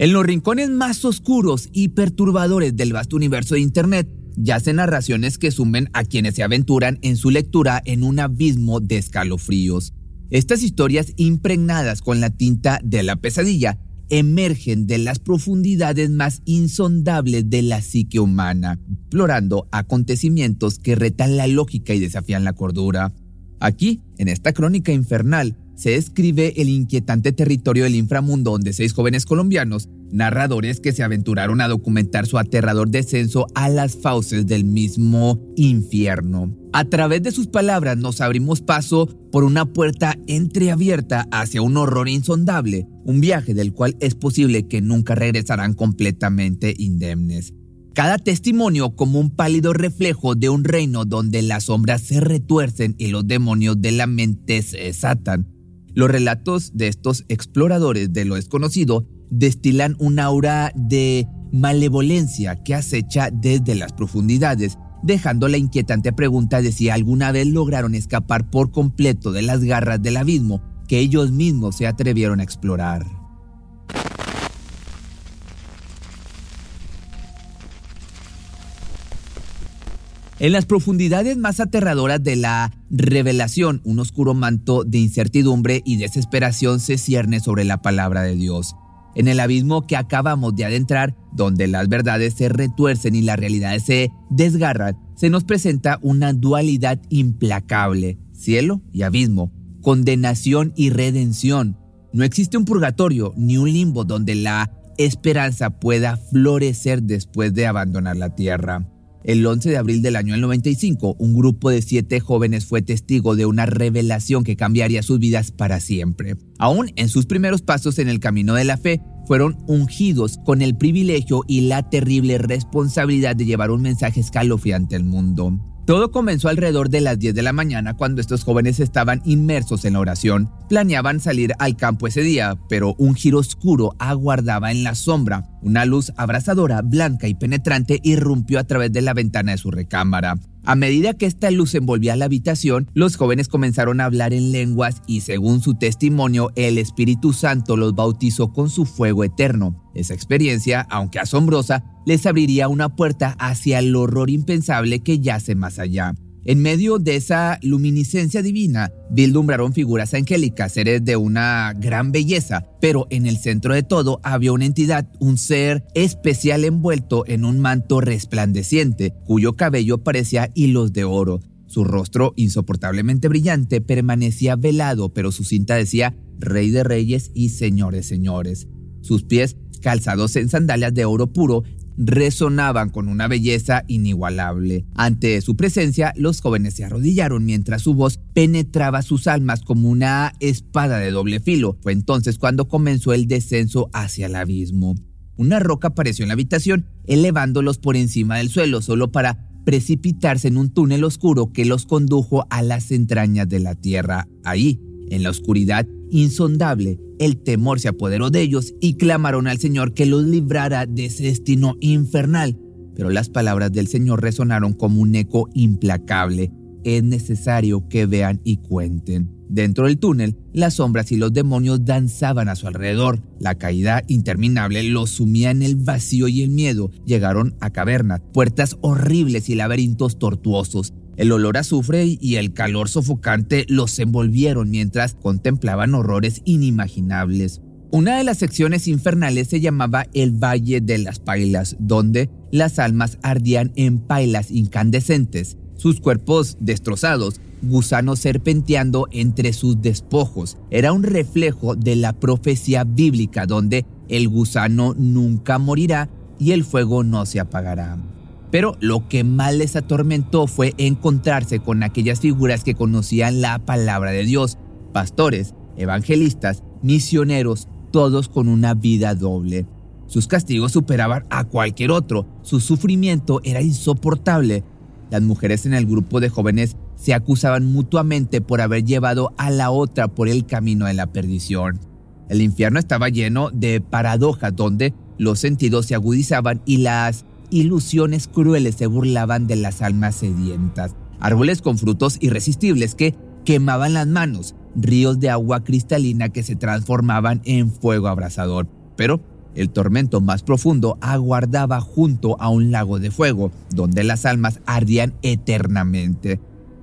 En los rincones más oscuros y perturbadores del vasto universo de Internet, yacen narraciones que sumen a quienes se aventuran en su lectura en un abismo de escalofríos. Estas historias impregnadas con la tinta de la pesadilla emergen de las profundidades más insondables de la psique humana, explorando acontecimientos que retan la lógica y desafían la cordura. Aquí, en esta crónica infernal, se describe el inquietante territorio del inframundo donde seis jóvenes colombianos, narradores que se aventuraron a documentar su aterrador descenso a las fauces del mismo infierno. A través de sus palabras nos abrimos paso por una puerta entreabierta hacia un horror insondable, un viaje del cual es posible que nunca regresarán completamente indemnes. Cada testimonio como un pálido reflejo de un reino donde las sombras se retuercen y los demonios de la mente se desatan los relatos de estos exploradores de lo desconocido destilan un aura de malevolencia que acecha desde las profundidades, dejando la inquietante pregunta de si alguna vez lograron escapar por completo de las garras del abismo que ellos mismos se atrevieron a explorar. En las profundidades más aterradoras de la revelación, un oscuro manto de incertidumbre y desesperación se cierne sobre la palabra de Dios. En el abismo que acabamos de adentrar, donde las verdades se retuercen y las realidades se desgarran, se nos presenta una dualidad implacable, cielo y abismo, condenación y redención. No existe un purgatorio ni un limbo donde la esperanza pueda florecer después de abandonar la tierra. El 11 de abril del año 95, un grupo de siete jóvenes fue testigo de una revelación que cambiaría sus vidas para siempre. Aún en sus primeros pasos en el camino de la fe, fueron ungidos con el privilegio y la terrible responsabilidad de llevar un mensaje escalofriante al mundo. Todo comenzó alrededor de las 10 de la mañana cuando estos jóvenes estaban inmersos en la oración. Planeaban salir al campo ese día, pero un giro oscuro aguardaba en la sombra. Una luz abrasadora, blanca y penetrante irrumpió a través de la ventana de su recámara. A medida que esta luz envolvía la habitación, los jóvenes comenzaron a hablar en lenguas y según su testimonio, el Espíritu Santo los bautizó con su fuego eterno. Esa experiencia, aunque asombrosa, les abriría una puerta hacia el horror impensable que yace más allá. En medio de esa luminiscencia divina, vislumbraron figuras angélicas, seres de una gran belleza, pero en el centro de todo había una entidad, un ser especial envuelto en un manto resplandeciente, cuyo cabello parecía hilos de oro. Su rostro, insoportablemente brillante, permanecía velado, pero su cinta decía Rey de Reyes y Señores Señores. Sus pies, calzados en sandalias de oro puro, resonaban con una belleza inigualable. Ante su presencia, los jóvenes se arrodillaron mientras su voz penetraba sus almas como una espada de doble filo. Fue entonces cuando comenzó el descenso hacia el abismo. Una roca apareció en la habitación, elevándolos por encima del suelo, solo para precipitarse en un túnel oscuro que los condujo a las entrañas de la tierra. Ahí, en la oscuridad insondable, el temor se apoderó de ellos y clamaron al Señor que los librara de ese destino infernal. Pero las palabras del Señor resonaron como un eco implacable. Es necesario que vean y cuenten. Dentro del túnel, las sombras y los demonios danzaban a su alrededor. La caída interminable los sumía en el vacío y el miedo. Llegaron a cavernas, puertas horribles y laberintos tortuosos. El olor a azufre y el calor sofocante los envolvieron mientras contemplaban horrores inimaginables. Una de las secciones infernales se llamaba el Valle de las Pailas, donde las almas ardían en pailas incandescentes, sus cuerpos destrozados, gusanos serpenteando entre sus despojos. Era un reflejo de la profecía bíblica donde el gusano nunca morirá y el fuego no se apagará. Pero lo que más les atormentó fue encontrarse con aquellas figuras que conocían la palabra de Dios, pastores, evangelistas, misioneros, todos con una vida doble. Sus castigos superaban a cualquier otro, su sufrimiento era insoportable. Las mujeres en el grupo de jóvenes se acusaban mutuamente por haber llevado a la otra por el camino de la perdición. El infierno estaba lleno de paradojas donde los sentidos se agudizaban y las ilusiones crueles se burlaban de las almas sedientas, árboles con frutos irresistibles que quemaban las manos, ríos de agua cristalina que se transformaban en fuego abrasador. Pero El tormento más profundo aguardaba junto a un lago de fuego, donde las almas ardían eternamente.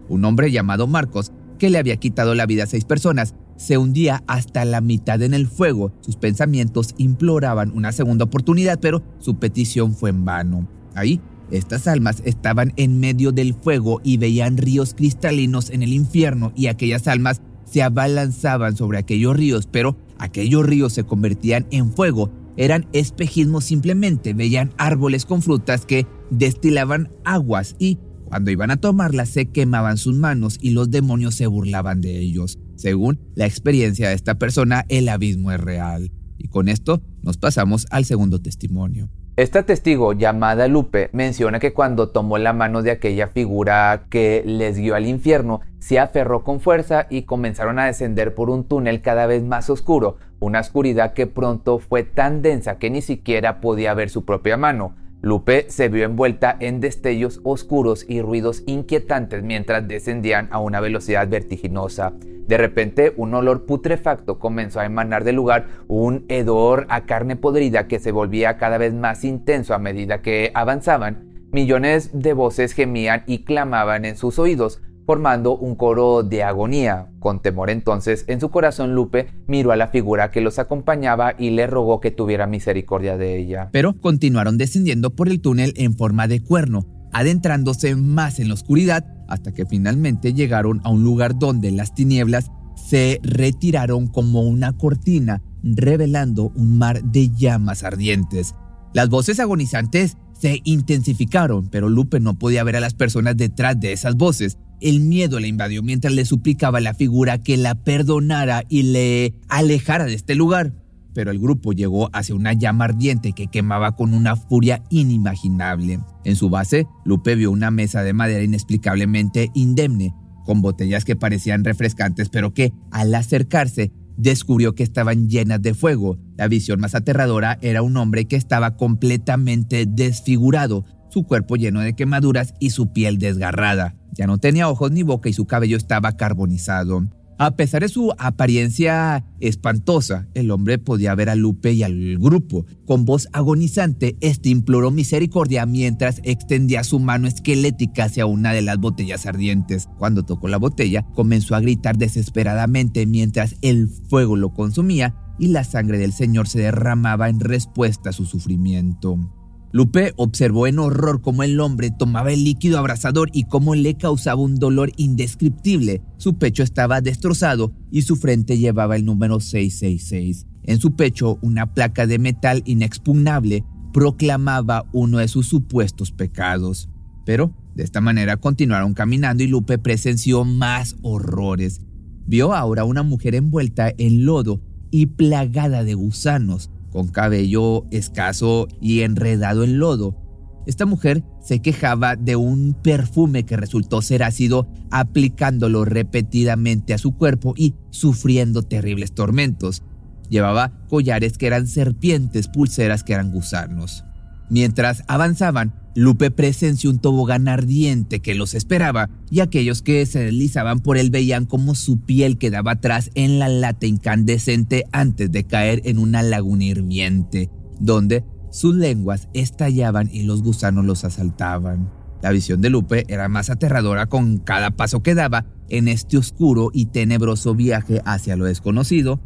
Un hombre llamado Marcos, que le había quitado la vida a seis personas, se hundía hasta la mitad en el fuego. Sus pensamientos imploraban una segunda oportunidad, pero su petición fue en vano. Ahí, estas almas estaban en medio del fuego y veían ríos cristalinos en el infierno y aquellas almas se abalanzaban sobre aquellos ríos, pero aquellos ríos se convertían en fuego. Eran espejismos simplemente, veían árboles con frutas que destilaban aguas y cuando iban a tomarlas se quemaban sus manos y los demonios se burlaban de ellos. Según la experiencia de esta persona, el abismo es real. Y con esto nos pasamos al segundo testimonio. Esta testigo llamada Lupe menciona que cuando tomó la mano de aquella figura que les guió al infierno, se aferró con fuerza y comenzaron a descender por un túnel cada vez más oscuro, una oscuridad que pronto fue tan densa que ni siquiera podía ver su propia mano. Lupe se vio envuelta en destellos oscuros y ruidos inquietantes mientras descendían a una velocidad vertiginosa. De repente, un olor putrefacto comenzó a emanar del lugar, un hedor a carne podrida que se volvía cada vez más intenso a medida que avanzaban. Millones de voces gemían y clamaban en sus oídos, formando un coro de agonía. Con temor entonces en su corazón Lupe miró a la figura que los acompañaba y le rogó que tuviera misericordia de ella. Pero continuaron descendiendo por el túnel en forma de cuerno, adentrándose más en la oscuridad hasta que finalmente llegaron a un lugar donde las tinieblas se retiraron como una cortina, revelando un mar de llamas ardientes. Las voces agonizantes se intensificaron, pero Lupe no podía ver a las personas detrás de esas voces. El miedo le invadió mientras le suplicaba a la figura que la perdonara y le alejara de este lugar. Pero el grupo llegó hacia una llama ardiente que quemaba con una furia inimaginable. En su base, Lupe vio una mesa de madera inexplicablemente indemne, con botellas que parecían refrescantes, pero que, al acercarse, descubrió que estaban llenas de fuego. La visión más aterradora era un hombre que estaba completamente desfigurado, su cuerpo lleno de quemaduras y su piel desgarrada. Ya no tenía ojos ni boca y su cabello estaba carbonizado. A pesar de su apariencia espantosa, el hombre podía ver a Lupe y al grupo. Con voz agonizante, este imploró misericordia mientras extendía su mano esquelética hacia una de las botellas ardientes. Cuando tocó la botella, comenzó a gritar desesperadamente mientras el fuego lo consumía y la sangre del Señor se derramaba en respuesta a su sufrimiento. Lupe observó en horror cómo el hombre tomaba el líquido abrasador y cómo le causaba un dolor indescriptible. Su pecho estaba destrozado y su frente llevaba el número 666. En su pecho, una placa de metal inexpugnable proclamaba uno de sus supuestos pecados. Pero de esta manera continuaron caminando y Lupe presenció más horrores. Vio ahora una mujer envuelta en lodo y plagada de gusanos con cabello escaso y enredado en lodo. Esta mujer se quejaba de un perfume que resultó ser ácido aplicándolo repetidamente a su cuerpo y sufriendo terribles tormentos. Llevaba collares que eran serpientes, pulseras que eran gusanos. Mientras avanzaban, Lupe presenció un tobogán ardiente que los esperaba y aquellos que se deslizaban por él veían como su piel quedaba atrás en la lata incandescente antes de caer en una laguna hirviente, donde sus lenguas estallaban y los gusanos los asaltaban. La visión de Lupe era más aterradora con cada paso que daba en este oscuro y tenebroso viaje hacia lo desconocido,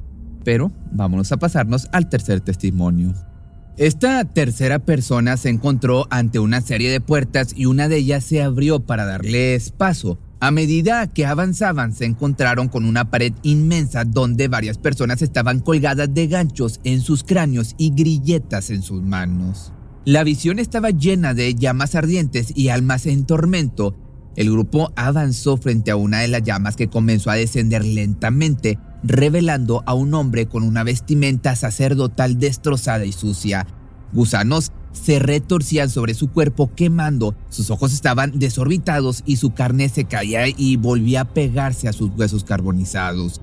pero vámonos a pasarnos al tercer testimonio. Esta tercera persona se encontró ante una serie de puertas y una de ellas se abrió para darles paso. A medida que avanzaban se encontraron con una pared inmensa donde varias personas estaban colgadas de ganchos en sus cráneos y grilletas en sus manos. La visión estaba llena de llamas ardientes y almas en tormento. El grupo avanzó frente a una de las llamas que comenzó a descender lentamente revelando a un hombre con una vestimenta sacerdotal destrozada y sucia. Gusanos se retorcían sobre su cuerpo quemando, sus ojos estaban desorbitados y su carne se caía y volvía a pegarse a sus huesos carbonizados.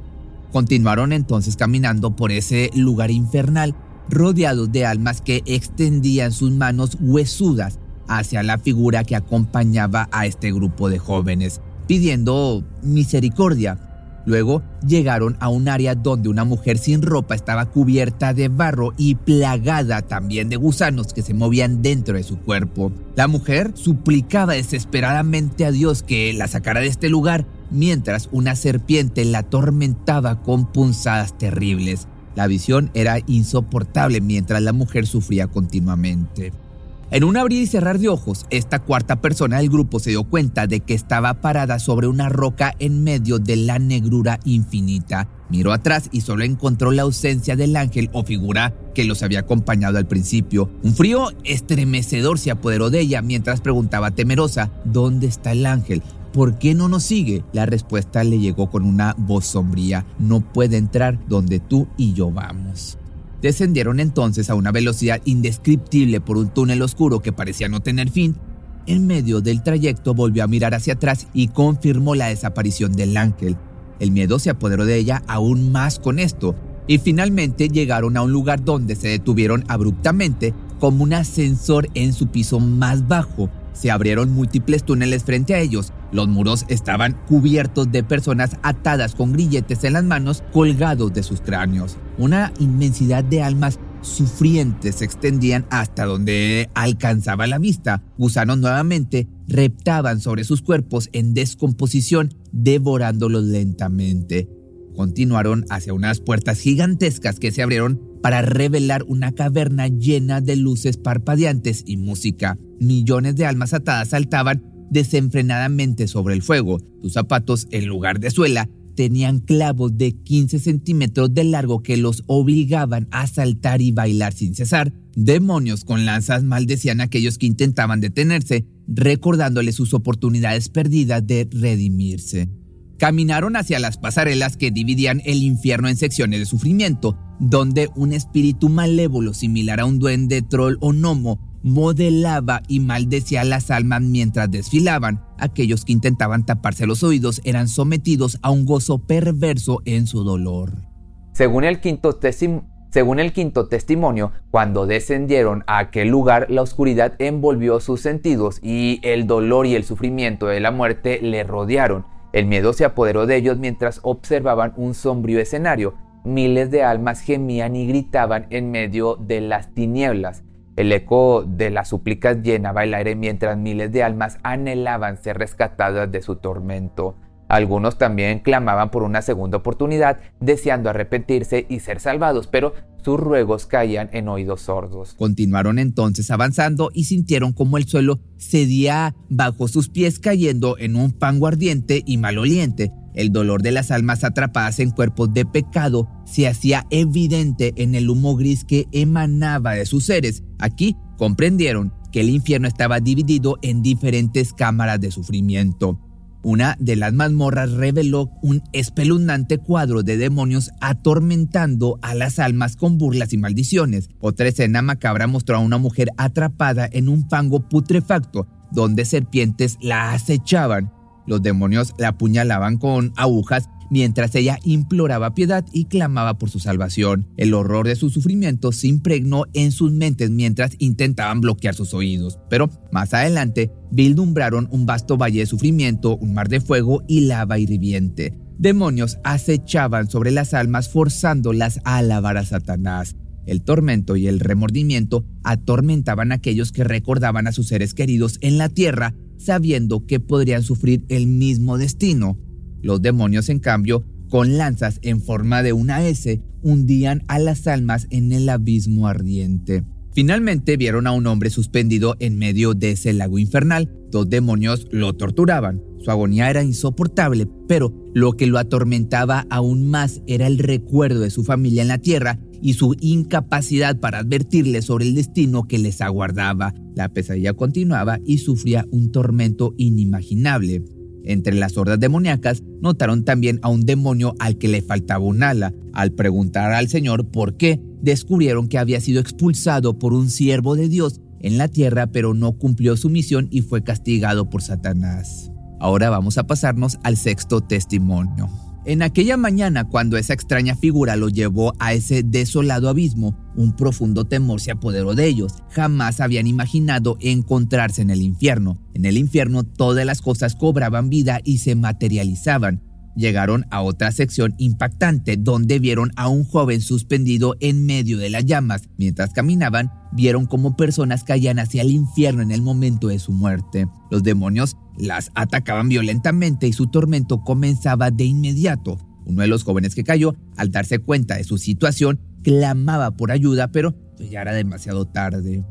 Continuaron entonces caminando por ese lugar infernal, rodeados de almas que extendían sus manos huesudas hacia la figura que acompañaba a este grupo de jóvenes, pidiendo misericordia. Luego llegaron a un área donde una mujer sin ropa estaba cubierta de barro y plagada también de gusanos que se movían dentro de su cuerpo. La mujer suplicaba desesperadamente a Dios que la sacara de este lugar mientras una serpiente la atormentaba con punzadas terribles. La visión era insoportable mientras la mujer sufría continuamente. En un abrir y cerrar de ojos, esta cuarta persona del grupo se dio cuenta de que estaba parada sobre una roca en medio de la negrura infinita. Miró atrás y solo encontró la ausencia del ángel o figura que los había acompañado al principio. Un frío estremecedor se apoderó de ella mientras preguntaba temerosa, ¿dónde está el ángel? ¿Por qué no nos sigue? La respuesta le llegó con una voz sombría, no puede entrar donde tú y yo vamos. Descendieron entonces a una velocidad indescriptible por un túnel oscuro que parecía no tener fin. En medio del trayecto volvió a mirar hacia atrás y confirmó la desaparición del ángel. El miedo se apoderó de ella aún más con esto, y finalmente llegaron a un lugar donde se detuvieron abruptamente como un ascensor en su piso más bajo. Se abrieron múltiples túneles frente a ellos. Los muros estaban cubiertos de personas atadas con grilletes en las manos colgados de sus cráneos. Una inmensidad de almas sufrientes se extendían hasta donde alcanzaba la vista. Gusanos nuevamente reptaban sobre sus cuerpos en descomposición, devorándolos lentamente. Continuaron hacia unas puertas gigantescas que se abrieron para revelar una caverna llena de luces parpadeantes y música. Millones de almas atadas saltaban desenfrenadamente sobre el fuego. Sus zapatos, en lugar de suela, tenían clavos de 15 centímetros de largo que los obligaban a saltar y bailar sin cesar. Demonios con lanzas maldecían a aquellos que intentaban detenerse, recordándoles sus oportunidades perdidas de redimirse. Caminaron hacia las pasarelas que dividían el infierno en secciones de sufrimiento, donde un espíritu malévolo similar a un duende, troll o gnomo modelaba y maldecía las almas mientras desfilaban. Aquellos que intentaban taparse los oídos eran sometidos a un gozo perverso en su dolor. Según el quinto según el quinto testimonio, cuando descendieron a aquel lugar, la oscuridad envolvió sus sentidos y el dolor y el sufrimiento de la muerte le rodearon. El miedo se apoderó de ellos mientras observaban un sombrío escenario. Miles de almas gemían y gritaban en medio de las tinieblas. El eco de las súplicas llenaba el aire mientras miles de almas anhelaban ser rescatadas de su tormento. Algunos también clamaban por una segunda oportunidad, deseando arrepentirse y ser salvados, pero sus ruegos caían en oídos sordos. Continuaron entonces avanzando y sintieron como el suelo cedía bajo sus pies cayendo en un pango ardiente y maloliente. El dolor de las almas atrapadas en cuerpos de pecado se hacía evidente en el humo gris que emanaba de sus seres. Aquí comprendieron que el infierno estaba dividido en diferentes cámaras de sufrimiento. Una de las mazmorras reveló un espeluznante cuadro de demonios atormentando a las almas con burlas y maldiciones. Otra escena macabra mostró a una mujer atrapada en un pango putrefacto, donde serpientes la acechaban. Los demonios la apuñalaban con agujas mientras ella imploraba piedad y clamaba por su salvación. El horror de su sufrimiento se impregnó en sus mentes mientras intentaban bloquear sus oídos. Pero más adelante vislumbraron un vasto valle de sufrimiento, un mar de fuego y lava hirviente. Demonios acechaban sobre las almas forzándolas a alabar a Satanás. El tormento y el remordimiento atormentaban a aquellos que recordaban a sus seres queridos en la tierra sabiendo que podrían sufrir el mismo destino. Los demonios, en cambio, con lanzas en forma de una S, hundían a las almas en el abismo ardiente. Finalmente vieron a un hombre suspendido en medio de ese lago infernal. Dos demonios lo torturaban. Su agonía era insoportable, pero lo que lo atormentaba aún más era el recuerdo de su familia en la tierra y su incapacidad para advertirle sobre el destino que les aguardaba. La pesadilla continuaba y sufría un tormento inimaginable. Entre las hordas demoníacas notaron también a un demonio al que le faltaba un ala. Al preguntar al Señor por qué, descubrieron que había sido expulsado por un siervo de Dios en la tierra, pero no cumplió su misión y fue castigado por Satanás. Ahora vamos a pasarnos al sexto testimonio. En aquella mañana, cuando esa extraña figura lo llevó a ese desolado abismo, un profundo temor se apoderó de ellos. Jamás habían imaginado encontrarse en el infierno. En el infierno todas las cosas cobraban vida y se materializaban. llegaron a otra sección impactante donde vieron a un joven suspendido en medio de las llamas. Mientras caminaban, vieron como personas caían hacia el infierno en el momento de su muerte. Los demonios las atacaban violentamente y su tormento comenzaba de inmediato. Uno de los jóvenes que cayó, al darse cuenta de su situación, clamaba por ayuda, pero ya era demasiado tarde.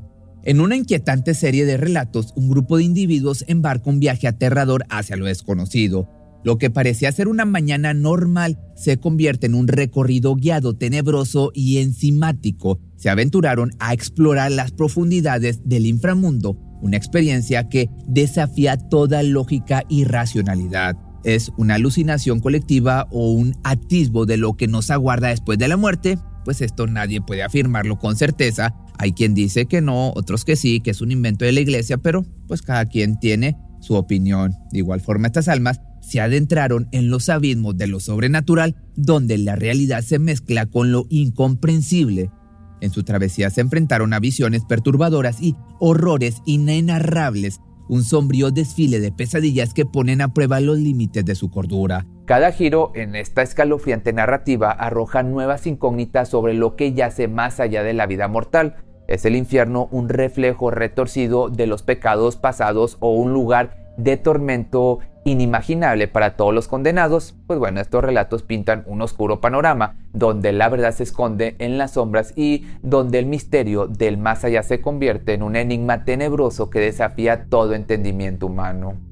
En una inquietante serie de relatos, un grupo de individuos embarca un viaje aterrador hacia lo desconocido. Lo que parecía ser una mañana normal se convierte en un recorrido guiado tenebroso y enzimático. Se aventuraron a explorar las profundidades del inframundo, una experiencia que desafía toda lógica y racionalidad. ¿Es una alucinación colectiva o un atisbo de lo que nos aguarda después de la muerte? Pues esto nadie puede afirmarlo con certeza. Hay quien dice que no, otros que sí, que es un invento de la iglesia, pero pues cada quien tiene su opinión. De igual forma, estas almas se adentraron en los abismos de lo sobrenatural, donde la realidad se mezcla con lo incomprensible. En su travesía se enfrentaron a visiones perturbadoras y horrores inenarrables, un sombrío desfile de pesadillas que ponen a prueba los límites de su cordura. Cada giro en esta escalofriante narrativa arroja nuevas incógnitas sobre lo que yace más allá de la vida mortal. ¿Es el infierno un reflejo retorcido de los pecados pasados o un lugar de tormento inimaginable para todos los condenados, pues bueno, estos relatos pintan un oscuro panorama donde la verdad se esconde en las sombras y donde el misterio del más allá se convierte en un enigma tenebroso que desafía todo entendimiento humano.